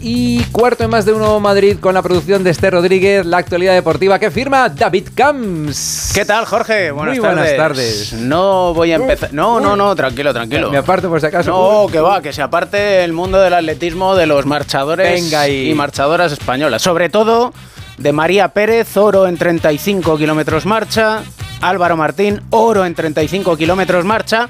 y cuarto en más de uno Madrid con la producción de Esther Rodríguez, la actualidad deportiva que firma David Camps. ¿Qué tal, Jorge? Buenas, Muy buenas tardes. No voy a empezar. No, no, no, tranquilo, tranquilo. Me aparto por si acaso. No, que va, que se aparte el mundo del atletismo de los marchadores y marchadoras españolas. Sobre todo de María Pérez, oro en 35 kilómetros marcha. Álvaro Martín, oro en 35 kilómetros marcha.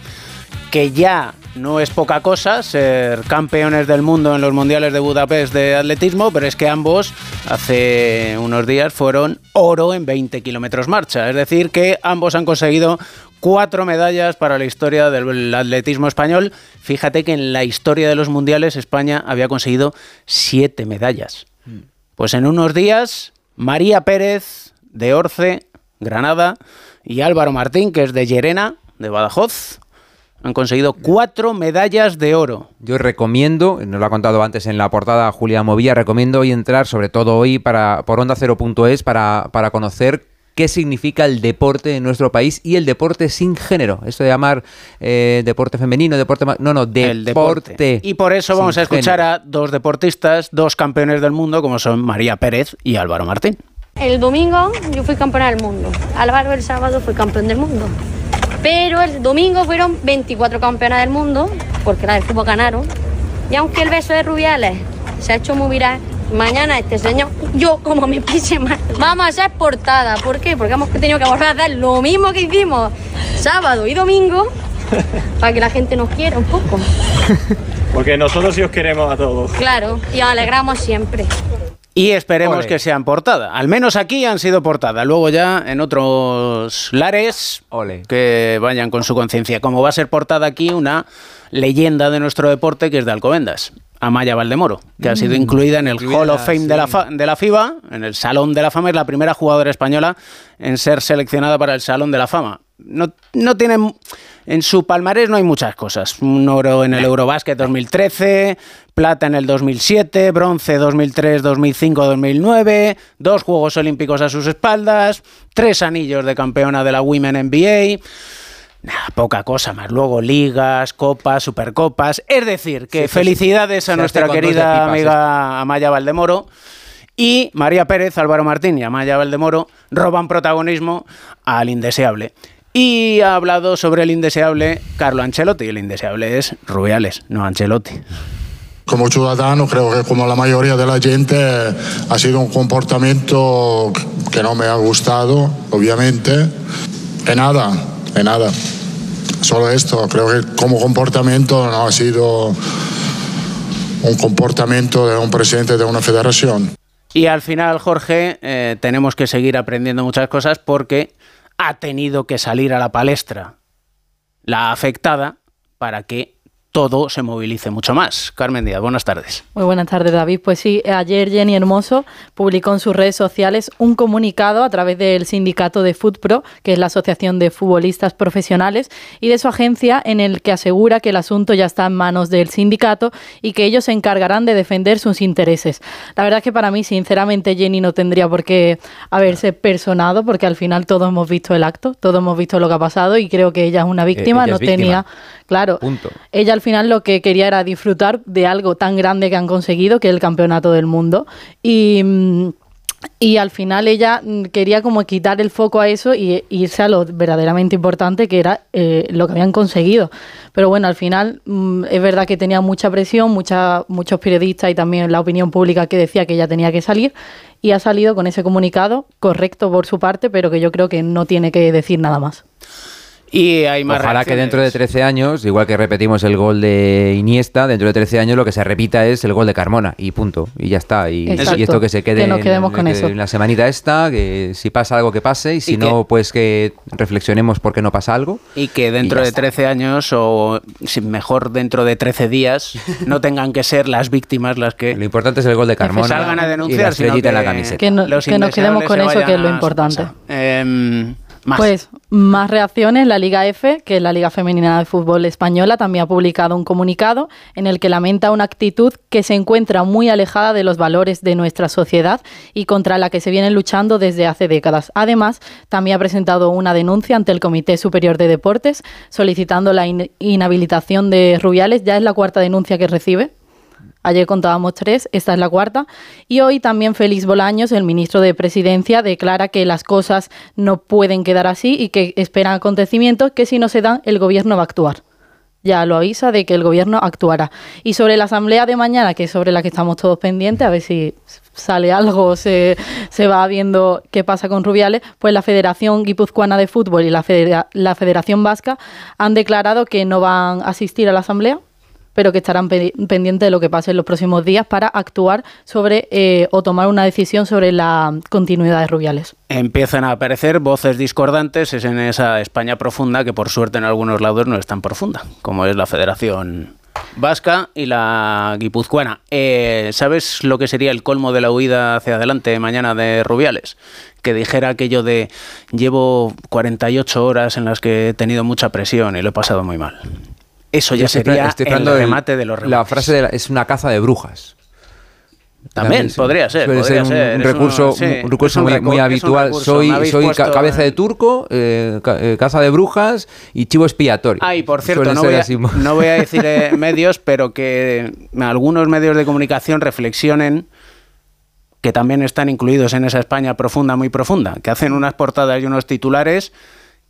Que ya no es poca cosa ser campeones del mundo en los mundiales de Budapest de atletismo, pero es que ambos hace unos días fueron oro en 20 kilómetros marcha. Es decir, que ambos han conseguido cuatro medallas para la historia del atletismo español. Fíjate que en la historia de los mundiales España había conseguido siete medallas. Pues en unos días, María Pérez de Orce, Granada, y Álvaro Martín, que es de Llerena, de Badajoz, han conseguido cuatro medallas de oro. Yo recomiendo, nos lo ha contado antes en la portada Julia Movilla, recomiendo hoy entrar, sobre todo hoy, para, por onda 0.es, para, para conocer qué significa el deporte en nuestro país y el deporte sin género. Esto de llamar eh, deporte femenino, deporte... No, no, deporte. Y por eso vamos a escuchar a dos deportistas, dos campeones del mundo, como son María Pérez y Álvaro Martín. El domingo yo fui campeona del mundo. Álvaro el sábado fue campeón del mundo. Pero el domingo fueron 24 campeonas del mundo, porque la del fútbol ganaron. Y aunque el beso de Rubiales se ha hecho muy viral, mañana este señor, yo como me pise mal, vamos a ser portada. ¿Por qué? Porque hemos tenido que volver a hacer lo mismo que hicimos sábado y domingo para que la gente nos quiera un poco. Porque nosotros sí os queremos a todos. Claro, y os alegramos siempre y esperemos que sean portada. Al menos aquí han sido portada. Luego ya en otros lares que vayan con su conciencia. Como va a ser portada aquí una leyenda de nuestro deporte que es de Alcobendas. Amaya Valdemoro, que ha sido mm. incluida en el Hall of Fame de, la de la FIBA, en el Salón de la Fama, es la primera jugadora española en ser seleccionada para el Salón de la Fama. No, no tiene en su palmarés no hay muchas cosas. Un oro en el Eurobasket 2013, plata en el 2007, bronce 2003, 2005, 2009, dos Juegos Olímpicos a sus espaldas, tres anillos de campeona de la Women NBA. Nada, poca cosa más. Luego ligas, copas, supercopas. Es decir, que felicidades a nuestra querida amiga Amaya Valdemoro. Y María Pérez, Álvaro Martín y Amaya Valdemoro roban protagonismo al indeseable. Y ha hablado sobre el indeseable Carlo Ancelotti. El indeseable es Rubiales, no Ancelotti. Como ciudadano creo que como la mayoría de la gente ha sido un comportamiento que no me ha gustado, obviamente. De nada, de nada. Solo esto, creo que como comportamiento no ha sido un comportamiento de un presidente de una federación. Y al final, Jorge, eh, tenemos que seguir aprendiendo muchas cosas porque ha tenido que salir a la palestra la afectada para que todo se movilice mucho más. Carmen Díaz, buenas tardes. Muy buenas tardes, David. Pues sí, ayer Jenny Hermoso publicó en sus redes sociales un comunicado a través del sindicato de FUTPRO, que es la Asociación de Futbolistas Profesionales, y de su agencia, en el que asegura que el asunto ya está en manos del sindicato y que ellos se encargarán de defender sus intereses. La verdad es que para mí, sinceramente, Jenny no tendría por qué haberse personado, porque al final todos hemos visto el acto, todos hemos visto lo que ha pasado y creo que ella es una eh, víctima, no tenía Claro, ella al final lo que quería era disfrutar de algo tan grande que han conseguido, que es el campeonato del mundo. Y, mm, y al final ella mm, quería como quitar el foco a eso y irse a lo verdaderamente importante que era eh, lo que habían conseguido. Pero bueno, al final mm, es verdad que tenía mucha presión, mucha, muchos periodistas y también la opinión pública que decía que ella tenía que salir y ha salido con ese comunicado correcto por su parte, pero que yo creo que no tiene que decir nada más. Y hay más Ojalá que dentro de 13 años, igual que repetimos el gol de Iniesta, dentro de 13 años lo que se repita es el gol de Carmona y punto. Y ya está. Y, esto que se quede en, la semanita esta, que si pasa algo que pase y si no, pues que reflexionemos por qué no pasa algo. Y que dentro de 13 años o mejor dentro de 13 días no tengan que ser las víctimas las que... Lo importante es el gol de Carmona. salgan a denunciar. Y la en la camiseta. Que, nos quedemos con eso, que es lo importante. Pues más reacciones. La Liga F, que es la Liga Femenina de Fútbol Española, también ha publicado un comunicado en el que lamenta una actitud que se encuentra muy alejada de los valores de nuestra sociedad y contra la que se viene luchando desde hace décadas. Además, también ha presentado una denuncia ante el Comité Superior de Deportes solicitando la inhabilitación de Rubiales. Ya es la cuarta denuncia que recibe Ayer contábamos tres, esta es la cuarta. Y hoy también Félix Bolaños, el ministro de Presidencia, declara que las cosas no pueden quedar así y que esperan acontecimientos que si no se dan, el gobierno va a actuar ya lo avisa de que el gobierno actuará. Y sobre la asamblea de mañana, que es sobre la que estamos todos pendientes, a ver si sale algo, se, se va viendo qué pasa con Rubiales, pues la Federación Guipuzcoana de Fútbol y la, la Federación Vasca han declarado que no van a asistir a la asamblea pero que estarán pendientes de lo que pase en los próximos días para actuar sobre eh, o tomar una decisión sobre la continuidad de Rubiales. Empiezan a aparecer voces discordantes es en esa España profunda que por suerte en algunos lados no es tan profunda, como es la Federación vasca y la guipuzcoana. Eh, ¿Sabes lo que sería el colmo de la huida hacia adelante mañana de Rubiales? Que dijera aquello de llevo 48 horas en las que he tenido mucha presión y lo he pasado muy mal. Eso ya sería el remate de los remates. La frase es una caza de brujas. También, podría ser. Podría ser, un, recurso, un recurso muy, habitual. soy soy cabeza de turco, eh, eh, caza de brujas y chivo expiatorio. Ah, y por cierto, no voy, a, no voy, a, decir eh, medios, pero que algunos medios de comunicación reflexionen que también están incluidos en esa España profunda, muy profunda, que hacen unas portadas y unos titulares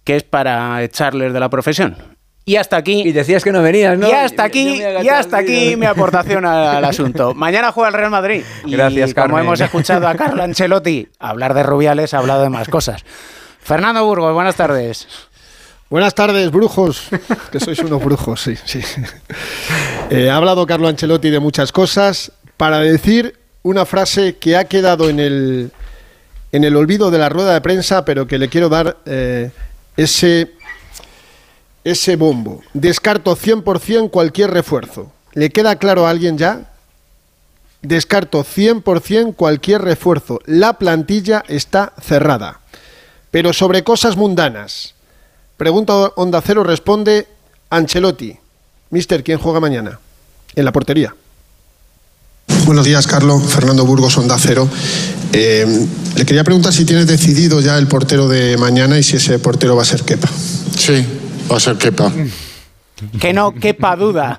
que es para echarles de la profesión. Y hasta aquí. Y decías que no venías, ¿no? Y hasta aquí, y hasta aquí mi aportación al, asunto. Mañana juega el Real Madrid. Gracias, y Como hemos escuchado a Carlo Ancelotti hablar de Rubiales, ha hablado de más cosas. Fernando Burgos, buenas tardes. Buenas tardes, brujos. Que sois unos brujos, sí, sí. Eh, ha hablado Carlo Ancelotti de muchas cosas para decir una frase que ha quedado en el, en el olvido de la rueda de prensa, pero que le quiero dar eh, ese ese bombo. Descarto 100% cualquier refuerzo. ¿Le queda claro a alguien ya? Descarto 100% cualquier refuerzo. La plantilla está cerrada. Pero sobre cosas mundanas. Pregunta Onda Cero, responde Ancelotti. Mister, ¿quién juega mañana? En la portería. Buenos días, Carlos. Fernando Burgos, Onda Cero. Eh, le quería preguntar si tienes decidido ya el portero de mañana y si ese portero va a ser Kepa. Sí, Va a ser quepa. Que no quepa duda.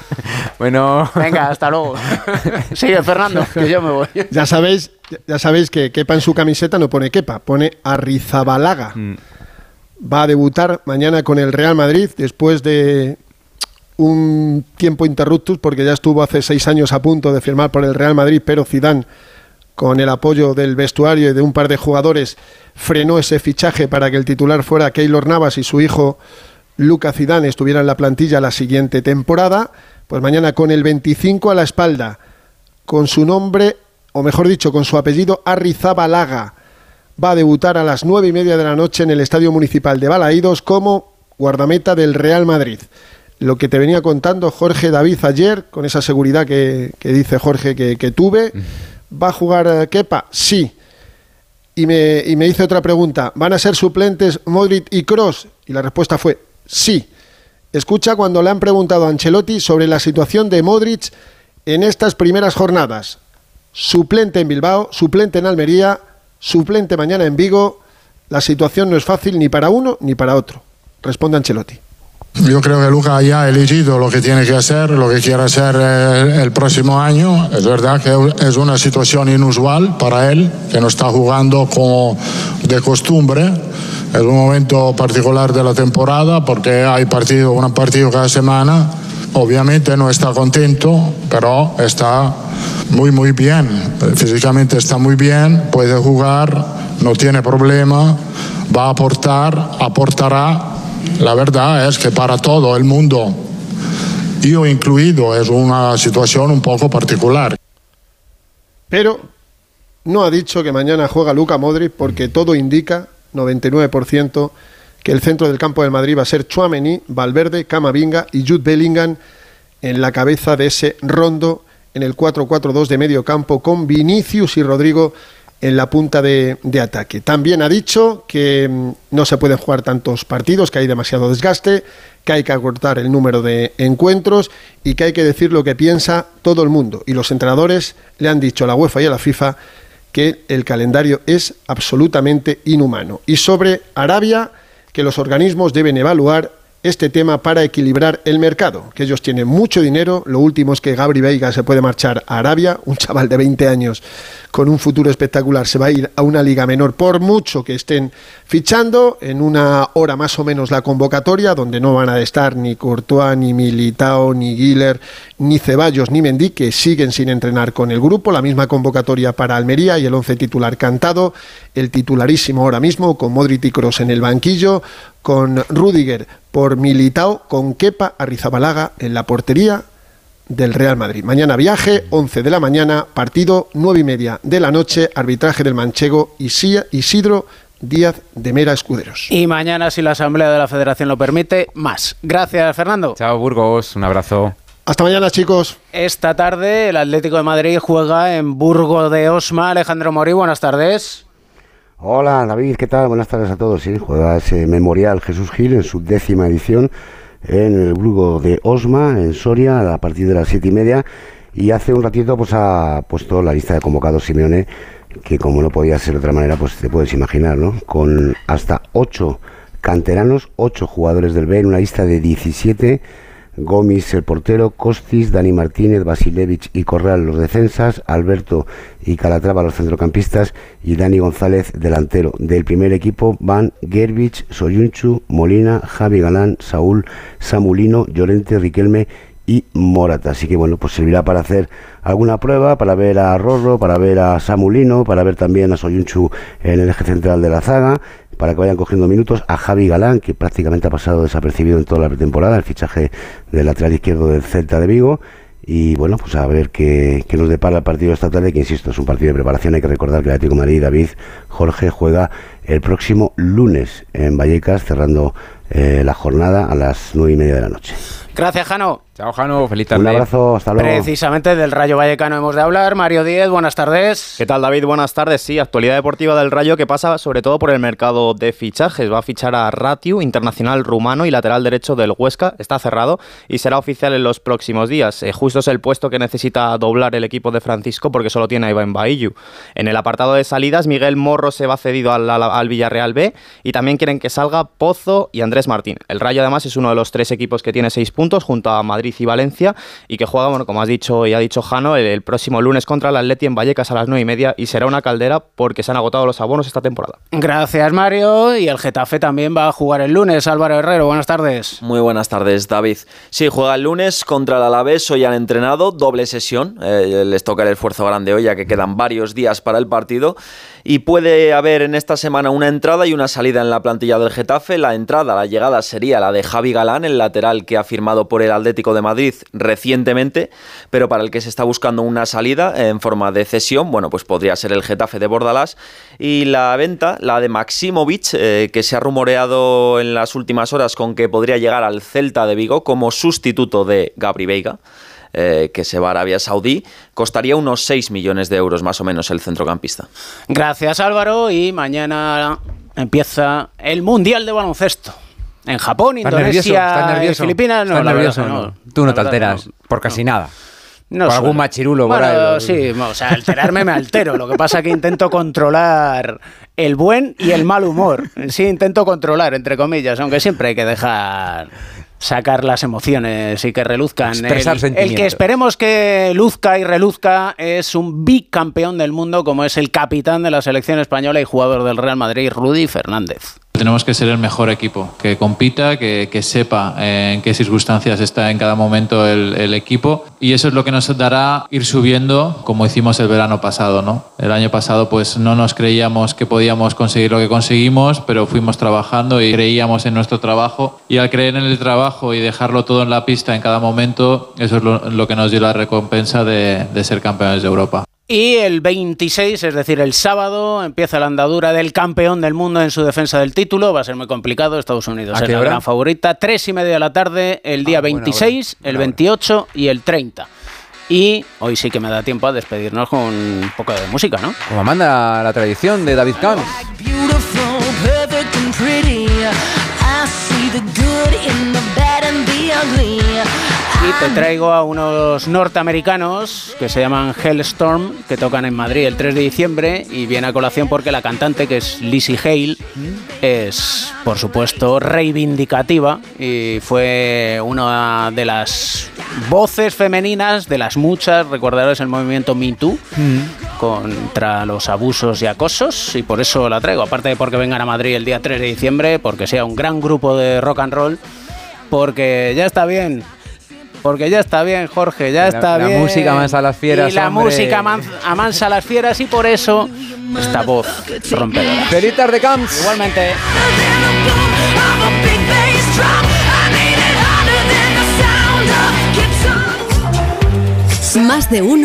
bueno. Venga, hasta luego. Sigue, Fernando, que yo me voy. Ya sabéis, ya sabéis que quepa en su camiseta no pone quepa, pone Arrizabalaga. Mm. Va a debutar mañana con el Real Madrid después de un tiempo interruptus porque ya estuvo hace seis años a punto de firmar por el Real Madrid, pero Zidane con el apoyo del vestuario y de un par de jugadores, frenó ese fichaje para que el titular fuera Keylor Navas y su hijo Luca Zidane estuvieran en la plantilla la siguiente temporada. Pues mañana con el 25 a la espalda, con su nombre, o mejor dicho, con su apellido Arrizabalaga, va a debutar a las nueve y media de la noche en el Estadio Municipal de Balaídos como guardameta del Real Madrid. Lo que te venía contando Jorge David ayer, con esa seguridad que, dice Jorge que tuve. ¿Va a jugar eh, Kepa? Sí. Y me, y me hice otra pregunta. ¿Van a ser suplentes Modric y Cross? Y la respuesta fue sí. Escucha cuando le han preguntado a Ancelotti sobre la situación de Modric en estas primeras jornadas. Suplente en Bilbao, suplente en Almería, suplente mañana en Vigo. La situación no es fácil ni para uno ni para otro. Responde Ancelotti. Yo creo que Luca ya ha elegido lo que tiene que hacer, lo que quiere hacer el, próximo año. Es verdad que es una situación inusual para él, que no está jugando como de costumbre. Es un momento particular de la temporada porque hay partido, un partido cada semana. Obviamente no está contento, pero está muy, muy bien. Físicamente está muy bien, puede jugar, no tiene problema, va a aportar, aportará la verdad es que para todo el mundo, yo incluido, es una situación un poco particular. Pero no ha dicho que mañana juega Luca Modric porque todo indica, 99%, que el centro del campo del Madrid va a ser Chuamení, Valverde, Camavinga y Jude Bellingham en la cabeza de ese rondo en el 4-4-2 de medio campo con Vinicius y Rodrigo en la punta de, ataque. También ha dicho que mm, no se pueden jugar tantos partidos, que hay demasiado desgaste, que hay que acortar el número de encuentros y que hay que decir lo que piensa todo el mundo. Y los entrenadores le han dicho a la UEFA y a la FIFA que el calendario es absolutamente inhumano. Y sobre Arabia, que los organismos deben evaluar este tema para equilibrar el mercado, que ellos tienen mucho dinero, lo último es que Gabri Veiga se puede marchar a Arabia, un chaval de 20 años con un futuro espectacular se va a ir a una liga menor por mucho que estén fichando, en una hora más o menos la convocatoria, donde no van a estar ni Courtois, ni Militao, ni Guiller, ni Ceballos, ni Mendy, que siguen sin entrenar con el grupo, la misma convocatoria para Almería y el 11 titular cantado, el titularísimo ahora mismo, con Modric y Kroos en el banquillo, con Rudiger por Militao, con Kepa Arrizabalaga en la portería, del Real Madrid. Mañana viaje, 11 de la mañana, partido 9 y media de la noche, arbitraje del manchego Isidro Díaz de Mera Escuderos. Y mañana, si la Asamblea de la Federación lo permite, más. Gracias, Fernando. Chao, Burgos. Un abrazo. Hasta mañana, chicos. Esta tarde el Atlético de Madrid juega en Burgo de Osma. Alejandro Morí, buenas tardes. Hola, David, ¿qué tal? Buenas tardes a todos. Sí, juega ese Memorial Jesús Gil en su décima edición en el Burgo de Osma, en Soria, a partir de las siete y media. Y hace un ratito pues ha puesto la lista de convocados Simeone, que como no podía ser de otra manera, pues te puedes imaginar, ¿no? Con hasta ocho canteranos, ocho jugadores del B en una lista de 17 Gómez el portero, Costis, Dani Martínez, Basilevich y Corral los defensas, Alberto y Calatrava los centrocampistas y Dani González delantero. Del primer equipo van Gerbich, Soyunchu, Molina, Javi Galán, Saúl, Samulino, Llorente, Riquelme y Morata. Así que bueno, pues servirá para hacer alguna prueba, para ver a Rorro, para ver a Samulino, para ver también a Soyunchu en el eje central de la zaga para que vayan cogiendo minutos a Javi Galán, que prácticamente ha pasado desapercibido en toda la pretemporada, el fichaje del lateral izquierdo del Celta de Vigo. Y bueno, pues a ver qué, nos depara el partido esta tarde, que insisto, es un partido de preparación. Hay que recordar que el Atlético de Madrid, David Jorge, juega el próximo lunes en Vallecas, cerrando eh, la jornada a las nueve y media de la noche. Gracias, Jano. Chao, Jano. Feliz tarde. Un abrazo. Hasta luego. Precisamente del Rayo Vallecano hemos de hablar. Mario Díez, buenas tardes. ¿Qué tal, David? Buenas tardes. Sí, actualidad deportiva del Rayo que pasa sobre todo por el mercado de fichajes. Va a fichar a Ratiu, internacional rumano y lateral derecho del Huesca. Está cerrado y será oficial en los próximos días. Eh, justo es el puesto que necesita doblar el equipo de Francisco porque solo tiene a Iván Baillu. En el apartado de salidas, Miguel Morro se va cedido al, al Villarreal B y también quieren que salga Pozo y Andrés Martín. El Rayo además es uno de los tres equipos que tiene seis puntos junto a Madrid y Valencia y que juega, bueno, como has dicho y ha dicho Jano, el, próximo lunes contra el Atleti en Vallecas a las 9 y media y será una caldera porque se han agotado los abonos esta temporada. Gracias Mario y el Getafe también va a jugar el lunes. Álvaro Herrero, buenas tardes. Muy buenas tardes David. Sí, juega el lunes contra el Alavés, hoy han entrenado, doble sesión, eh, les toca el esfuerzo grande hoy ya que quedan varios días para el partido y puede haber en esta semana una entrada y una salida en la plantilla del Getafe. La entrada, la llegada sería la de Javi Galán, el lateral que ha firmado por el Atlético de Madrid recientemente, pero para el que se está buscando una salida en forma de cesión, bueno, pues podría ser el Getafe de Bordalás. Y la venta, la de Maximovic, eh, que se ha rumoreado en las últimas horas con que podría llegar al Celta de Vigo como sustituto de Gabri Veiga. Eh, que se va a Arabia Saudí, costaría unos 6 millones de euros más o menos el centrocampista. Gracias Álvaro y mañana empieza el Mundial de Baloncesto. En Japón, Indonesia, Filipinas, no, nervioso, Tú no te alteras por casi nada. No por algún machirulo bueno, Sí, o sea, alterarme me altero. Lo que pasa es que intento controlar el buen y el mal humor. Sí, intento controlar, entre comillas, aunque siempre hay que dejar sacar las emociones y que reluzcan. el, el, que esperemos que luzca y reluzca es un bicampeón del mundo como es el capitán de la selección española y jugador del Real Madrid, Rudy Fernández. Tenemos que ser el mejor equipo, que compita, que, sepa en qué circunstancias está en cada momento el, equipo y eso es lo que nos dará ir subiendo como hicimos el verano pasado. ¿no? El año pasado pues no nos creíamos que podíamos conseguir lo que conseguimos, pero fuimos trabajando y creíamos en nuestro trabajo y al creer en el trabajo y dejarlo todo en la pista en cada momento, eso es lo, que nos dio la recompensa de ser campeones de Europa. Y el 26, es decir, el sábado, empieza la andadura del campeón del mundo en su defensa del título. Va a ser muy complicado. Estados Unidos es la gran favorita. Tres y media de la tarde, el día 26, ah, el 28 y el 30. Y hoy sí que me da tiempo a despedirnos con un poco de música, ¿no? Como manda la tradición de David Camps. Te traigo a unos norteamericanos que se llaman Hellstorm, que tocan en Madrid el 3 de diciembre y viene a colación porque la cantante, que es Lizzie Hale, es, por supuesto, reivindicativa y fue una de las voces femeninas, de las muchas, recordaros el movimiento Me Too, contra los abusos y acosos y por eso la traigo, aparte de porque vengan a Madrid el día 3 de diciembre, porque sea un gran grupo de rock and roll, porque ya está bien. Porque ya está bien, Jorge, ya está bien. La música amansa a las fieras. Y la música amansa a las fieras y por eso esta voz rompedora. ¡Feliz tarde, Camps! Igualmente. Más de uno.